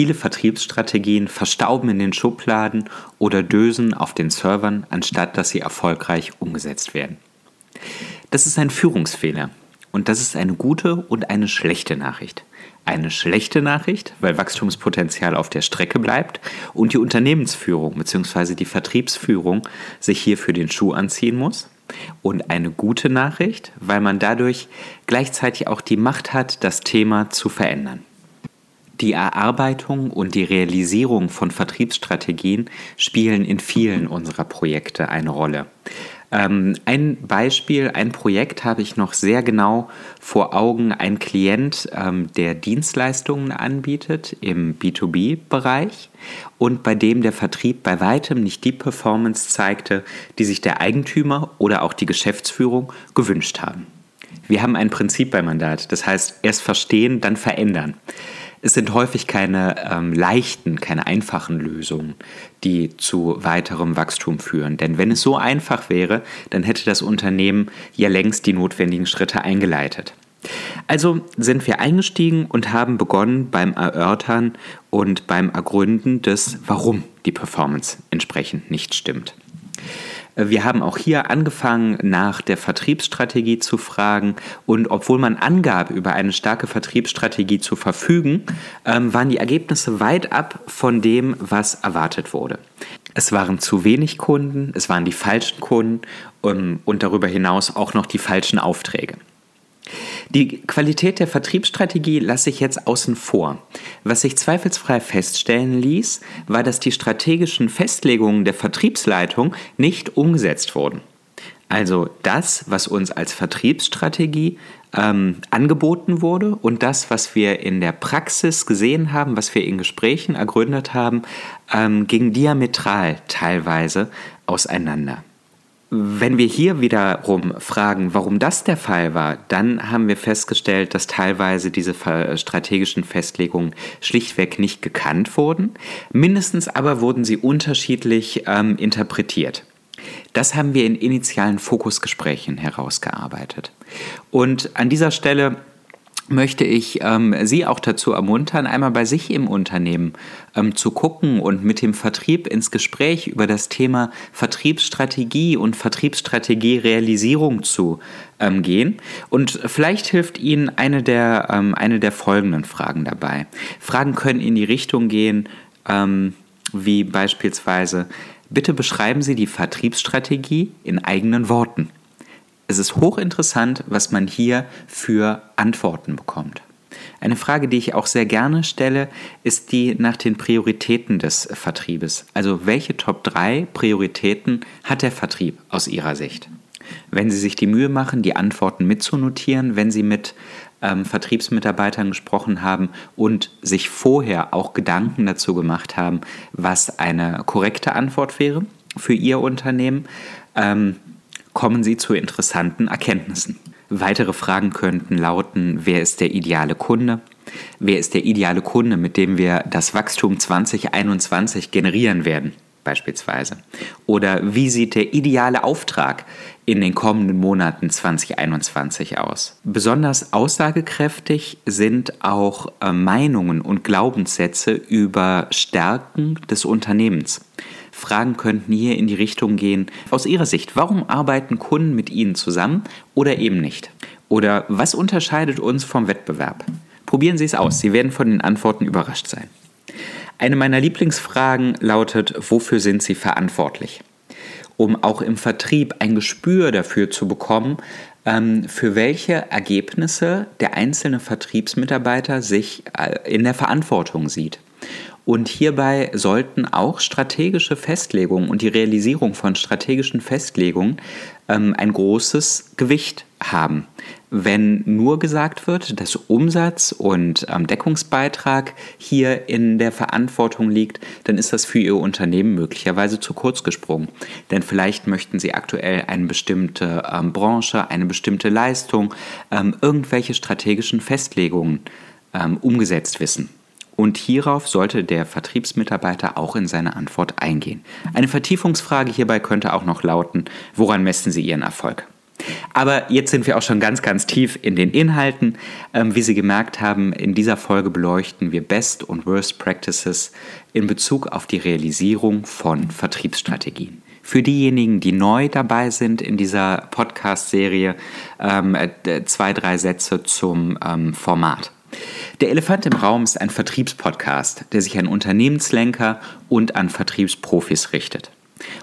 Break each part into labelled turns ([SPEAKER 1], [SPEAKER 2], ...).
[SPEAKER 1] Viele Vertriebsstrategien verstauben in den Schubladen oder dösen auf den Servern, anstatt dass sie erfolgreich umgesetzt werden. Das ist ein Führungsfehler und das ist eine gute und eine schlechte Nachricht. Eine schlechte Nachricht, weil Wachstumspotenzial auf der Strecke bleibt und die Unternehmensführung bzw. die Vertriebsführung sich hier für den Schuh anziehen muss. Und eine gute Nachricht, weil man dadurch gleichzeitig auch die Macht hat, das Thema zu verändern. Die Erarbeitung und die Realisierung von Vertriebsstrategien spielen in vielen unserer Projekte eine Rolle. Ähm, ein Beispiel, ein Projekt habe ich noch sehr genau vor Augen. Ein Klient, ähm, der Dienstleistungen anbietet im B2B-Bereich und bei dem der Vertrieb bei weitem nicht die Performance zeigte, die sich der Eigentümer oder auch die Geschäftsführung gewünscht haben. Wir haben ein Prinzip beim Mandat, das heißt erst verstehen, dann verändern es sind häufig keine ähm, leichten, keine einfachen Lösungen, die zu weiterem Wachstum führen. Denn wenn es so einfach wäre, dann hätte das Unternehmen ja längst die notwendigen Schritte eingeleitet. Also sind wir eingestiegen und haben begonnen beim Erörtern und beim Ergründen des, warum die Performance entsprechend nicht stimmt. Wir haben auch hier angefangen, nach der Vertriebsstrategie zu fragen. Und obwohl man angab, über eine starke Vertriebsstrategie zu verfügen, ähm, waren die Ergebnisse weit ab von dem, was erwartet wurde. Es waren zu wenig Kunden, es waren die falschen Kunden ähm, und darüber hinaus auch noch die falschen Aufträge. Die Qualität der Vertriebsstrategie lasse ich jetzt außen vor. Was sich zweifelsfrei feststellen ließ, war, dass die strategischen Festlegungen der Vertriebsleitung nicht umgesetzt wurden. Also das, was uns als Vertriebsstrategie ähm, angeboten wurde und das, was wir in der Praxis gesehen haben, was wir in Gesprächen ergründet haben, ähm, ging diametral teilweise auseinander. Wenn wir hier wiederum fragen, warum das der Fall war, dann haben wir festgestellt, dass teilweise diese strategischen Festlegungen schlichtweg nicht gekannt wurden. Mindestens aber wurden sie unterschiedlich ähm, interpretiert. Das haben wir in initialen Fokusgesprächen herausgearbeitet. Und an dieser Stelle möchte ich ähm, Sie auch dazu ermuntern, einmal bei sich im Unternehmen ähm, zu gucken und mit dem Vertrieb ins Gespräch über das Thema Vertriebsstrategie und Vertriebsstrategie-Realisierung zu ähm, gehen. Und vielleicht hilft Ihnen eine der, ähm, eine der folgenden Fragen dabei. Fragen können in die Richtung gehen, ähm, wie beispielsweise, bitte beschreiben Sie die Vertriebsstrategie in eigenen Worten. Es ist hochinteressant, was man hier für Antworten bekommt. Eine Frage, die ich auch sehr gerne stelle, ist die nach den Prioritäten des Vertriebes. Also welche Top 3 Prioritäten hat der Vertrieb aus Ihrer Sicht? Wenn Sie sich die Mühe machen, die Antworten mitzunotieren, wenn Sie mit ähm, Vertriebsmitarbeitern gesprochen haben und sich vorher auch Gedanken dazu gemacht haben, was eine korrekte Antwort wäre für Ihr Unternehmen, ähm, kommen Sie zu interessanten Erkenntnissen. Weitere Fragen könnten lauten, wer ist der ideale Kunde? Wer ist der ideale Kunde, mit dem wir das Wachstum 2021 generieren werden, beispielsweise? Oder wie sieht der ideale Auftrag in den kommenden Monaten 2021 aus? Besonders aussagekräftig sind auch äh, Meinungen und Glaubenssätze über Stärken des Unternehmens. Fragen könnten hier in die Richtung gehen, aus Ihrer Sicht, warum arbeiten Kunden mit Ihnen zusammen oder eben nicht? Oder was unterscheidet uns vom Wettbewerb? Probieren Sie es aus, Sie werden von den Antworten überrascht sein. Eine meiner Lieblingsfragen lautet, wofür sind Sie verantwortlich? Um auch im Vertrieb ein Gespür dafür zu bekommen, ähm, für welche Ergebnisse der einzelne Vertriebsmitarbeiter sich äh, in der Verantwortung sieht. Und hierbei sollten auch strategische Festlegungen und die Realisierung von strategischen Festlegungen ähm, ein großes Gewicht haben. Wenn nur gesagt wird, dass Umsatz und ähm, Deckungsbeitrag hier in der Verantwortung liegt, dann ist das für Ihr Unternehmen möglicherweise zu kurz gesprungen. Denn vielleicht möchten Sie aktuell eine bestimmte ähm, Branche, eine bestimmte Leistung, ähm, irgendwelche strategischen Festlegungen ähm, umgesetzt wissen. Und hierauf sollte der Vertriebsmitarbeiter auch in seine Antwort eingehen. Eine Vertiefungsfrage hierbei könnte auch noch lauten, woran messen Sie Ihren Erfolg? Aber jetzt sind wir auch schon ganz, ganz tief in den Inhalten. Ähm, wie Sie gemerkt haben, in dieser Folge beleuchten wir Best und Worst Practices in Bezug auf die Realisierung von Vertriebsstrategien. Für diejenigen, die neu dabei sind in dieser Podcast-Serie, ähm, äh, zwei, drei Sätze zum ähm, Format. Der Elefant im Raum ist ein Vertriebspodcast, der sich an Unternehmenslenker und an Vertriebsprofis richtet.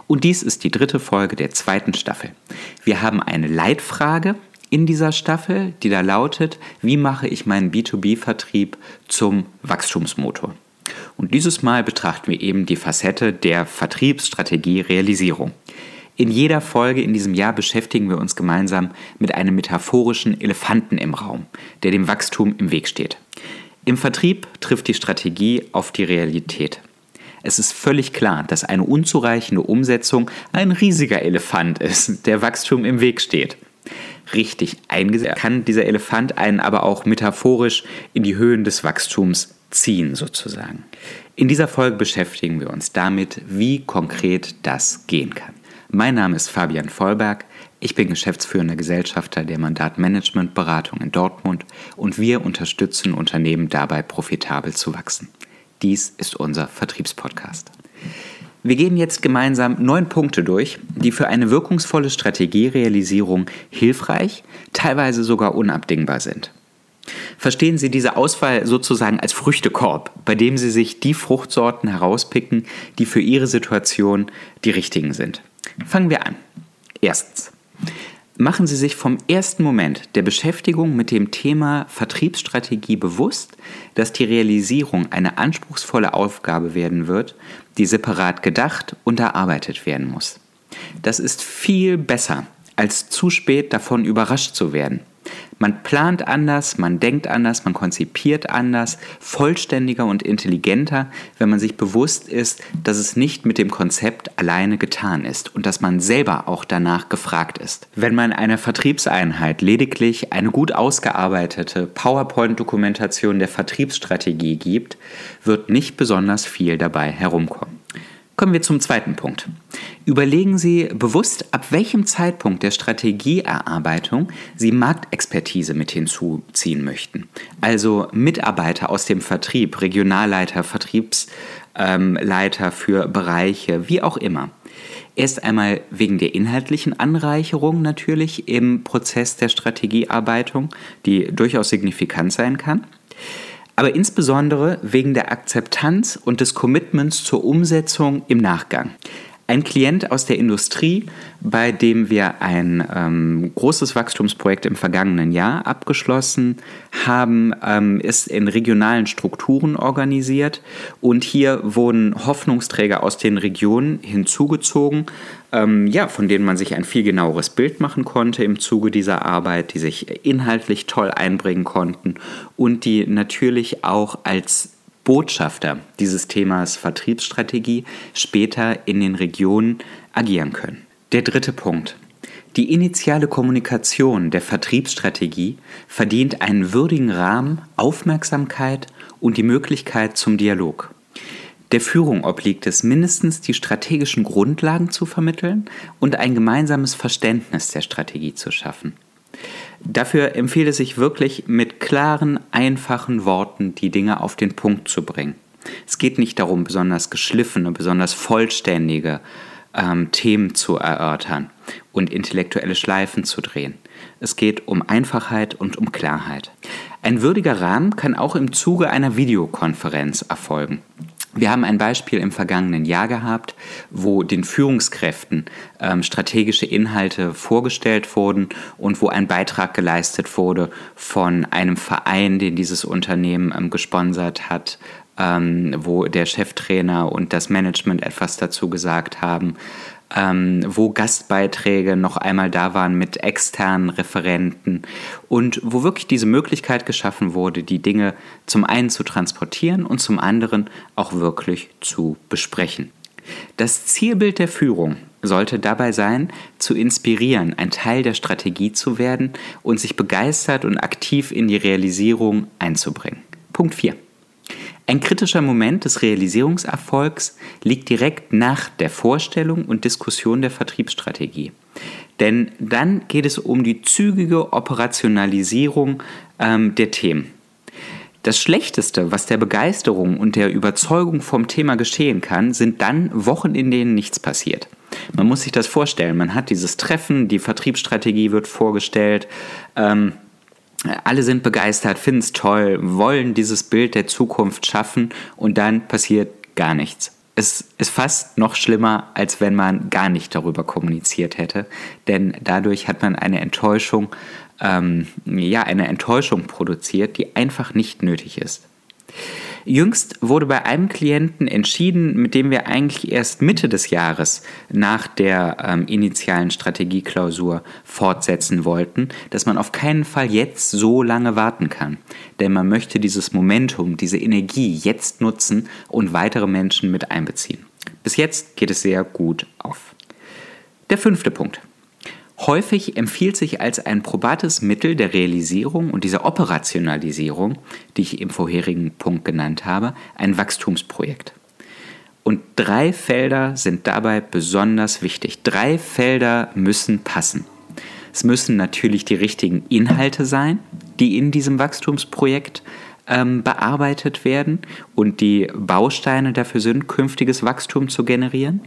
[SPEAKER 1] Und dies ist die dritte Folge der zweiten Staffel. Wir haben eine Leitfrage in dieser Staffel, die da lautet, wie mache ich meinen B2B-Vertrieb zum Wachstumsmotor? Und dieses Mal betrachten wir eben die Facette der Vertriebsstrategie Realisierung. In jeder Folge in diesem Jahr beschäftigen wir uns gemeinsam mit einem metaphorischen Elefanten im Raum, der dem Wachstum im Weg steht. Im Vertrieb trifft die Strategie auf die Realität. Es ist völlig klar, dass eine unzureichende Umsetzung ein riesiger Elefant ist, der Wachstum im Weg steht. Richtig eingesetzt kann dieser Elefant einen aber auch metaphorisch in die Höhen des Wachstums ziehen, sozusagen. In dieser Folge beschäftigen wir uns damit, wie konkret das gehen kann. Mein Name ist Fabian Vollberg. Ich bin geschäftsführender Gesellschafter der Mandatmanagementberatung in Dortmund und wir unterstützen Unternehmen dabei, profitabel zu wachsen. Dies ist unser Vertriebspodcast. Wir gehen jetzt gemeinsam neun Punkte durch, die für eine wirkungsvolle Strategierealisierung hilfreich, teilweise sogar unabdingbar sind. Verstehen Sie diese Auswahl sozusagen als Früchtekorb, bei dem Sie sich die Fruchtsorten herauspicken, die für Ihre Situation die richtigen sind. Fangen wir an. Erstens. Machen Sie sich vom ersten Moment der Beschäftigung mit dem Thema Vertriebsstrategie bewusst, dass die Realisierung eine anspruchsvolle Aufgabe werden wird, die separat gedacht und erarbeitet werden muss. Das ist viel besser, als zu spät davon überrascht zu werden. Man plant anders, man denkt anders, man konzipiert anders, vollständiger und intelligenter, wenn man sich bewusst ist, dass es nicht mit dem Konzept alleine getan ist und dass man selber auch danach gefragt ist. Wenn man einer Vertriebseinheit lediglich eine gut ausgearbeitete PowerPoint-Dokumentation der Vertriebsstrategie gibt, wird nicht besonders viel dabei herumkommen. Kommen wir zum zweiten Punkt. Überlegen Sie bewusst, ab welchem Zeitpunkt der Strategieerarbeitung Sie Marktexpertise mit hinzuziehen möchten. Also Mitarbeiter aus dem Vertrieb, Regionalleiter, Vertriebsleiter ähm, für Bereiche, wie auch immer. Erst einmal wegen der inhaltlichen Anreicherung natürlich im Prozess der Strategiearbeitung, die durchaus signifikant sein kann aber insbesondere wegen der Akzeptanz und des Commitments zur Umsetzung im Nachgang. Ein Klient aus der Industrie, bei dem wir ein ähm, großes Wachstumsprojekt im vergangenen Jahr abgeschlossen haben, ähm, ist in regionalen Strukturen organisiert. Und hier wurden Hoffnungsträger aus den Regionen hinzugezogen, ähm, ja, von denen man sich ein viel genaueres Bild machen konnte im Zuge dieser Arbeit, die sich inhaltlich toll einbringen konnten und die natürlich auch als Botschafter dieses Themas Vertriebsstrategie später in den Regionen agieren können. Der dritte Punkt. Die initiale Kommunikation der Vertriebsstrategie verdient einen würdigen Rahmen, Aufmerksamkeit und die Möglichkeit zum Dialog. Der Führung obliegt es mindestens, die strategischen Grundlagen zu vermitteln und ein gemeinsames Verständnis der Strategie zu schaffen. Dafür empfiehlt es sich wirklich, mit klaren, einfachen Worten die Dinge auf den Punkt zu bringen. Es geht nicht darum, besonders geschliffene, besonders vollständige ähm, Themen zu erörtern und intellektuelle Schleifen zu drehen. Es geht um Einfachheit und um Klarheit. Ein würdiger Rahmen kann auch im Zuge einer Videokonferenz erfolgen. Wir haben ein Beispiel im vergangenen Jahr gehabt, wo den Führungskräften ähm, strategische Inhalte vorgestellt wurden und wo ein Beitrag geleistet wurde von einem Verein, den dieses Unternehmen ähm, gesponsert hat, ähm, wo der Cheftrainer und das Management etwas dazu gesagt haben ähm, wo Gastbeiträge noch einmal da waren mit externen Referenten und wo wirklich diese Möglichkeit geschaffen wurde, die Dinge zum einen zu transportieren und zum anderen auch wirklich zu besprechen. Das Zielbild der Führung sollte dabei sein, zu inspirieren, ein Teil der Strategie zu werden und sich begeistert und aktiv in die Realisierung einzubringen. Punkt 4. Ein kritischer Moment des Realisierungserfolgs liegt direkt nach der Vorstellung und Diskussion der Vertriebsstrategie. Denn dann geht es um die zügige Operationalisierung ähm, der Themen. Das Schlechteste, was der Begeisterung und der Überzeugung vom Thema geschehen kann, sind dann Wochen, in denen nichts passiert. Man muss sich das vorstellen. Man hat dieses Treffen, die Vertriebsstrategie wird vorgestellt. Ähm, alle sind begeistert, finden es toll, wollen dieses Bild der Zukunft schaffen und dann passiert gar nichts. Es ist fast noch schlimmer, als wenn man gar nicht darüber kommuniziert hätte, denn dadurch hat man eine Enttäuschung, ähm, ja, eine Enttäuschung produziert, die einfach nicht nötig ist. Jüngst wurde bei einem Klienten entschieden, mit dem wir eigentlich erst Mitte des Jahres nach der ähm, initialen Strategieklausur fortsetzen wollten, dass man auf keinen Fall jetzt so lange warten kann. Denn man möchte dieses Momentum, diese Energie jetzt nutzen und weitere Menschen mit einbeziehen. Bis jetzt geht es sehr gut auf. Der fünfte Punkt. Häufig empfiehlt sich als ein probates Mittel der Realisierung und dieser Operationalisierung, die ich im vorherigen Punkt genannt habe, ein Wachstumsprojekt. Und drei Felder sind dabei besonders wichtig. Drei Felder müssen passen. Es müssen natürlich die richtigen Inhalte sein, die in diesem Wachstumsprojekt ähm, bearbeitet werden und die Bausteine dafür sind, künftiges Wachstum zu generieren.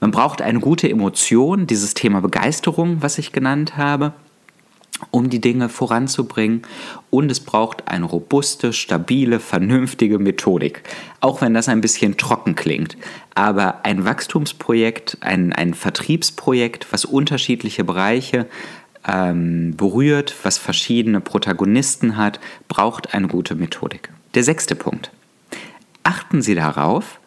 [SPEAKER 1] Man braucht eine gute Emotion, dieses Thema Begeisterung, was ich genannt habe, um die Dinge voranzubringen. Und es braucht eine robuste, stabile, vernünftige Methodik. Auch wenn das ein bisschen trocken klingt. Aber ein Wachstumsprojekt, ein, ein Vertriebsprojekt, was unterschiedliche Bereiche ähm, berührt, was verschiedene Protagonisten hat, braucht eine gute Methodik. Der sechste Punkt. Achten Sie darauf,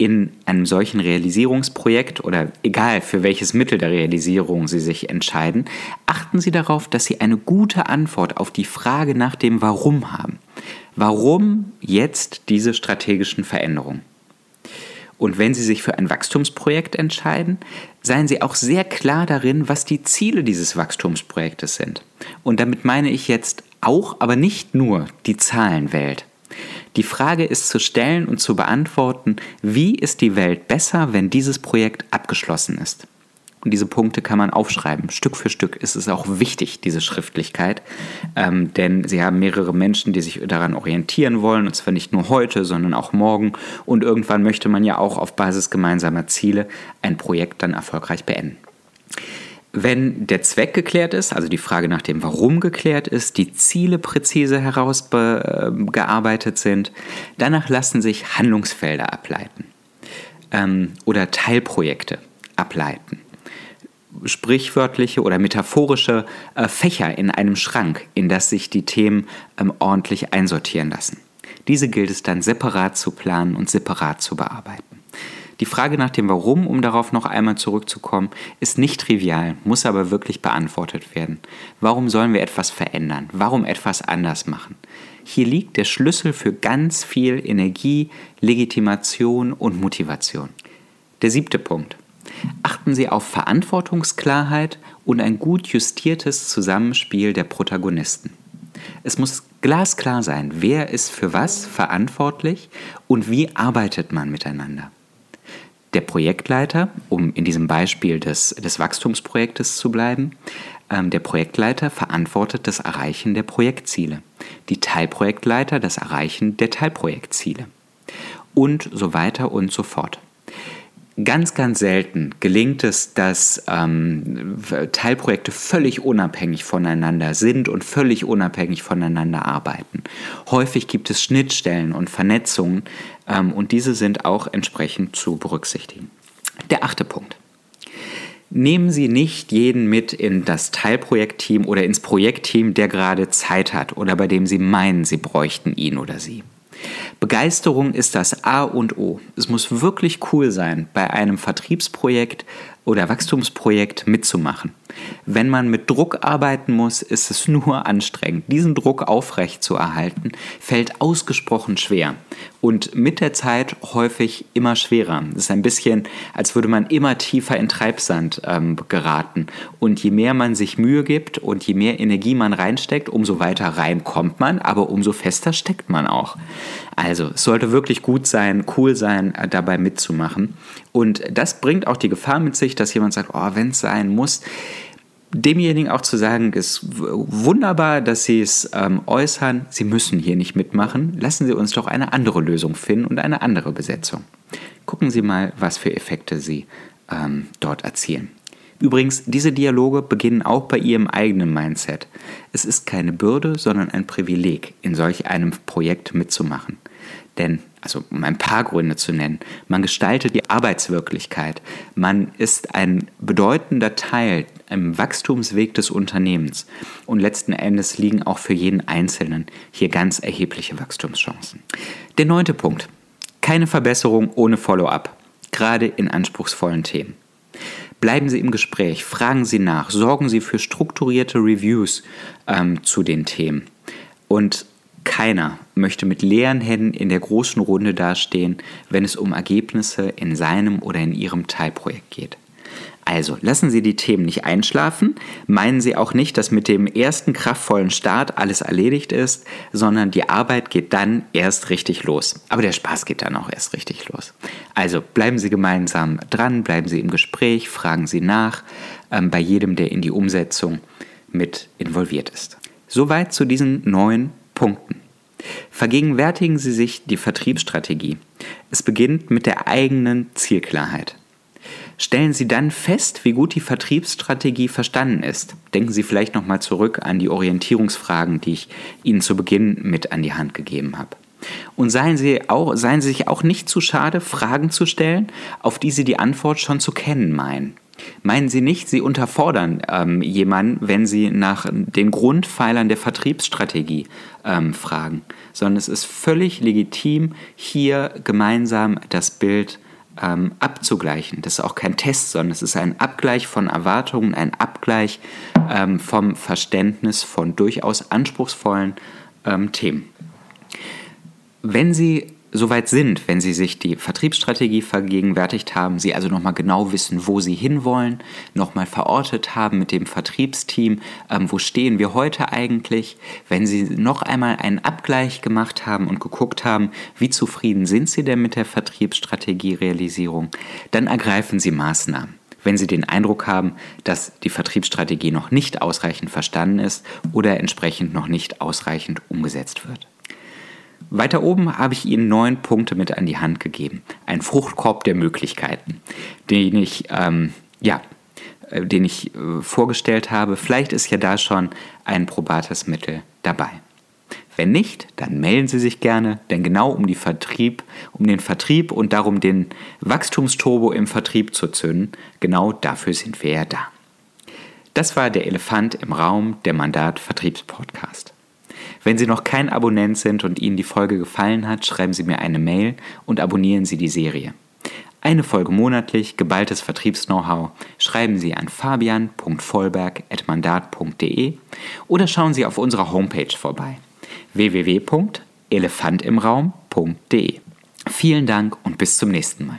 [SPEAKER 1] in einem solchen Realisierungsprojekt oder egal für welches Mittel der Realisierung Sie sich entscheiden, achten Sie darauf, dass Sie eine gute Antwort auf die Frage nach dem Warum haben. Warum jetzt diese strategischen Veränderungen? Und wenn Sie sich für ein Wachstumsprojekt entscheiden, seien Sie auch sehr klar darin, was die Ziele dieses Wachstumsprojektes sind. Und damit meine ich jetzt auch, aber nicht nur die Zahlenwelt. Die Frage ist zu stellen und zu beantworten, wie ist die Welt besser, wenn dieses Projekt abgeschlossen ist? Und diese Punkte kann man aufschreiben. Stück für Stück ist es auch wichtig, diese Schriftlichkeit. Ähm, denn sie haben mehrere Menschen, die sich daran orientieren wollen. Und zwar nicht nur heute, sondern auch morgen. Und irgendwann möchte man ja auch auf Basis gemeinsamer Ziele ein Projekt dann erfolgreich beenden. Wenn der Zweck geklärt ist, also die Frage nach dem Warum geklärt ist, die Ziele präzise herausgearbeitet sind, danach lassen sich Handlungsfelder ableiten ähm, oder Teilprojekte ableiten. Sprichwörtliche oder metaphorische äh, Fächer in einem Schrank, in das sich die Themen ähm, ordentlich einsortieren lassen. Diese gilt es dann separat zu planen und separat zu bearbeiten. Die Frage nach dem Warum, um darauf noch einmal zurückzukommen, ist nicht trivial, muss aber wirklich beantwortet werden. Warum sollen wir etwas verändern? Warum etwas anders machen? Hier liegt der Schlüssel für ganz viel Energie, Legitimation und Motivation. Der siebte Punkt. Achten Sie auf Verantwortungsklarheit und ein gut justiertes Zusammenspiel der Protagonisten. Es muss glasklar sein, wer ist für was verantwortlich und wie arbeitet man miteinander. Der Projektleiter, um in diesem Beispiel des, des Wachstumsprojektes zu bleiben, ähm, der Projektleiter verantwortet das Erreichen der Projektziele. Die Teilprojektleiter das Erreichen der Teilprojektziele. Und so weiter und so fort. Ganz, ganz selten gelingt es, dass ähm, Teilprojekte völlig unabhängig voneinander sind und völlig unabhängig voneinander arbeiten. Häufig gibt es Schnittstellen und Vernetzungen ähm, und diese sind auch entsprechend zu berücksichtigen. Der achte Punkt. Nehmen Sie nicht jeden mit in das Teilprojektteam oder ins Projektteam, der gerade Zeit hat oder bei dem Sie meinen, Sie bräuchten ihn oder sie. Begeisterung ist das A und O. Es muss wirklich cool sein, bei einem Vertriebsprojekt oder Wachstumsprojekt mitzumachen. Wenn man mit Druck arbeiten muss, ist es nur anstrengend. Diesen Druck aufrecht zu erhalten, fällt ausgesprochen schwer und mit der Zeit häufig immer schwerer. Es ist ein bisschen, als würde man immer tiefer in Treibsand ähm, geraten. Und je mehr man sich Mühe gibt und je mehr Energie man reinsteckt, umso weiter rein kommt man, aber umso fester steckt man auch. Also es sollte wirklich gut sein, cool sein, äh, dabei mitzumachen. Und das bringt auch die Gefahr mit sich, dass jemand sagt, oh, wenn es sein muss, demjenigen auch zu sagen, ist wunderbar, dass Sie es ähm, äußern, Sie müssen hier nicht mitmachen, lassen Sie uns doch eine andere Lösung finden und eine andere Besetzung. Gucken Sie mal, was für Effekte Sie ähm, dort erzielen. Übrigens, diese Dialoge beginnen auch bei Ihrem eigenen Mindset. Es ist keine Bürde, sondern ein Privileg, in solch einem Projekt mitzumachen. Denn, also um ein paar Gründe zu nennen, man gestaltet die Arbeitswirklichkeit, man ist ein bedeutender Teil im Wachstumsweg des Unternehmens und letzten Endes liegen auch für jeden Einzelnen hier ganz erhebliche Wachstumschancen. Der neunte Punkt. Keine Verbesserung ohne Follow-up, gerade in anspruchsvollen Themen. Bleiben Sie im Gespräch, fragen Sie nach, sorgen Sie für strukturierte Reviews ähm, zu den Themen. Und keiner möchte mit leeren Händen in der großen Runde dastehen, wenn es um Ergebnisse in seinem oder in Ihrem Teilprojekt geht. Also lassen Sie die Themen nicht einschlafen, meinen Sie auch nicht, dass mit dem ersten kraftvollen Start alles erledigt ist, sondern die Arbeit geht dann erst richtig los. Aber der Spaß geht dann auch erst richtig los. Also bleiben Sie gemeinsam dran, bleiben Sie im Gespräch, fragen Sie nach ähm, bei jedem, der in die Umsetzung mit involviert ist. Soweit zu diesen neuen Punkten. Vergegenwärtigen Sie sich die Vertriebsstrategie. Es beginnt mit der eigenen Zielklarheit. Stellen Sie dann fest, wie gut die Vertriebsstrategie verstanden ist. Denken Sie vielleicht nochmal zurück an die Orientierungsfragen, die ich Ihnen zu Beginn mit an die Hand gegeben habe. Und seien Sie, auch, seien Sie sich auch nicht zu schade, Fragen zu stellen, auf die Sie die Antwort schon zu kennen meinen. Meinen Sie nicht, Sie unterfordern ähm, jemanden, wenn Sie nach den Grundpfeilern der Vertriebsstrategie ähm, fragen, sondern es ist völlig legitim, hier gemeinsam das Bild ähm, abzugleichen. Das ist auch kein Test, sondern es ist ein Abgleich von Erwartungen, ein Abgleich ähm, vom Verständnis von durchaus anspruchsvollen ähm, Themen. Wenn Sie soweit sind, wenn Sie sich die Vertriebsstrategie vergegenwärtigt haben, Sie also nochmal genau wissen, wo Sie hinwollen, nochmal verortet haben mit dem Vertriebsteam, ähm, wo stehen wir heute eigentlich, wenn Sie noch einmal einen Abgleich gemacht haben und geguckt haben, wie zufrieden sind Sie denn mit der Vertriebsstrategie-Realisierung, dann ergreifen Sie Maßnahmen wenn Sie den Eindruck haben, dass die Vertriebsstrategie noch nicht ausreichend verstanden ist oder entsprechend noch nicht ausreichend umgesetzt wird. Weiter oben habe ich Ihnen neun Punkte mit an die Hand gegeben. Ein Fruchtkorb der Möglichkeiten, den ich, ähm, ja, äh, den ich äh, vorgestellt habe. Vielleicht ist ja da schon ein probates Mittel dabei. Wenn nicht, dann melden Sie sich gerne, denn genau um, Vertrieb, um den Vertrieb und darum den Wachstumsturbo im Vertrieb zu zünden, genau dafür sind wir ja da. Das war der Elefant im Raum, der Mandat Vertriebspodcast. Wenn Sie noch kein Abonnent sind und Ihnen die Folge gefallen hat, schreiben Sie mir eine Mail und abonnieren Sie die Serie. Eine Folge monatlich, geballtes Vertriebs-Know-how, schreiben Sie an fabian.vollberg.mandat.de oder schauen Sie auf unserer Homepage vorbei www.elefantimraum.de. Vielen Dank und bis zum nächsten Mal.